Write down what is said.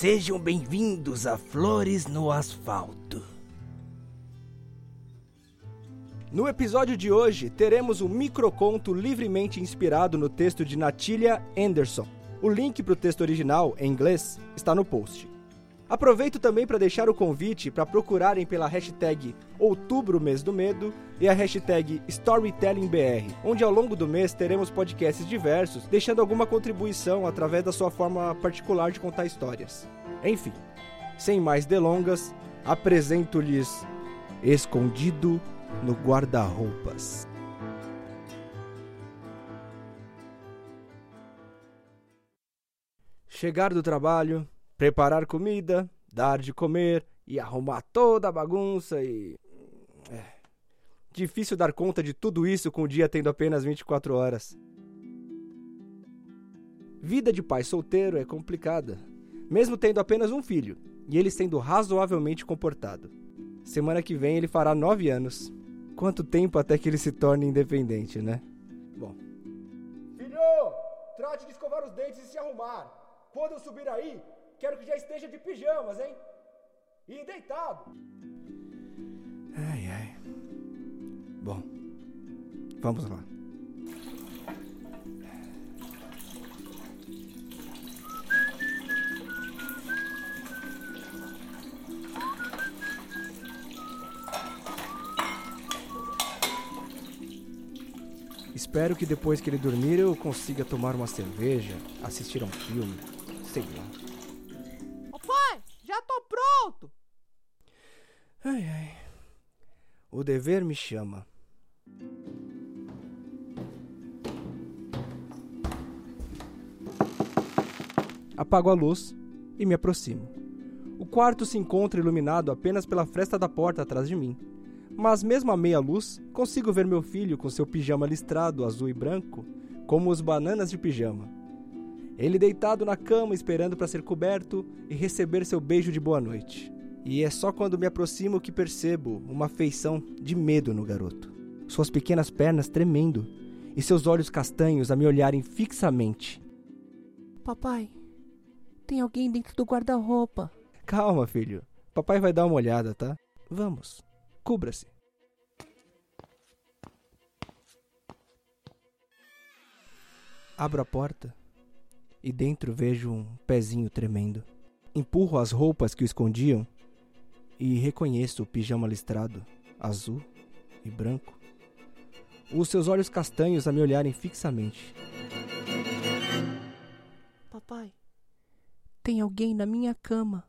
Sejam bem-vindos a Flores no Asfalto. No episódio de hoje, teremos um microconto livremente inspirado no texto de Natalia Anderson. O link para o texto original, em inglês, está no post. Aproveito também para deixar o convite para procurarem pela hashtag Outubro Mês do Medo e a hashtag StorytellingBR, onde ao longo do mês teremos podcasts diversos, deixando alguma contribuição através da sua forma particular de contar histórias. Enfim, sem mais delongas, apresento-lhes Escondido no Guarda-Roupas. Chegar do trabalho, preparar comida, dar de comer e arrumar toda a bagunça e. É. Difícil dar conta de tudo isso com o dia tendo apenas 24 horas. Vida de pai solteiro é complicada, mesmo tendo apenas um filho e ele sendo razoavelmente comportado. Semana que vem ele fará 9 anos. Quanto tempo até que ele se torne independente, né? Bom. Filho, trate de escovar os dentes e se arrumar. Quando eu subir aí, quero que já esteja de pijamas, hein? E deitado. Ai, ai. Bom, vamos lá. Espero que depois que ele dormir eu consiga tomar uma cerveja, assistir a um filme, sei lá. Ai, ai. O dever me chama. Apago a luz e me aproximo. O quarto se encontra iluminado apenas pela fresta da porta atrás de mim. Mas mesmo à meia luz, consigo ver meu filho com seu pijama listrado azul e branco, como os bananas de pijama. Ele deitado na cama esperando para ser coberto e receber seu beijo de boa noite. E é só quando me aproximo que percebo uma feição de medo no garoto. Suas pequenas pernas tremendo e seus olhos castanhos a me olharem fixamente. Papai, tem alguém dentro do guarda-roupa. Calma, filho. Papai vai dar uma olhada, tá? Vamos. Cubra-se. Abro a porta e dentro vejo um pezinho tremendo. Empurro as roupas que o escondiam e reconheço o pijama listrado, azul e branco. Os seus olhos castanhos a me olharem fixamente. Papai, tem alguém na minha cama.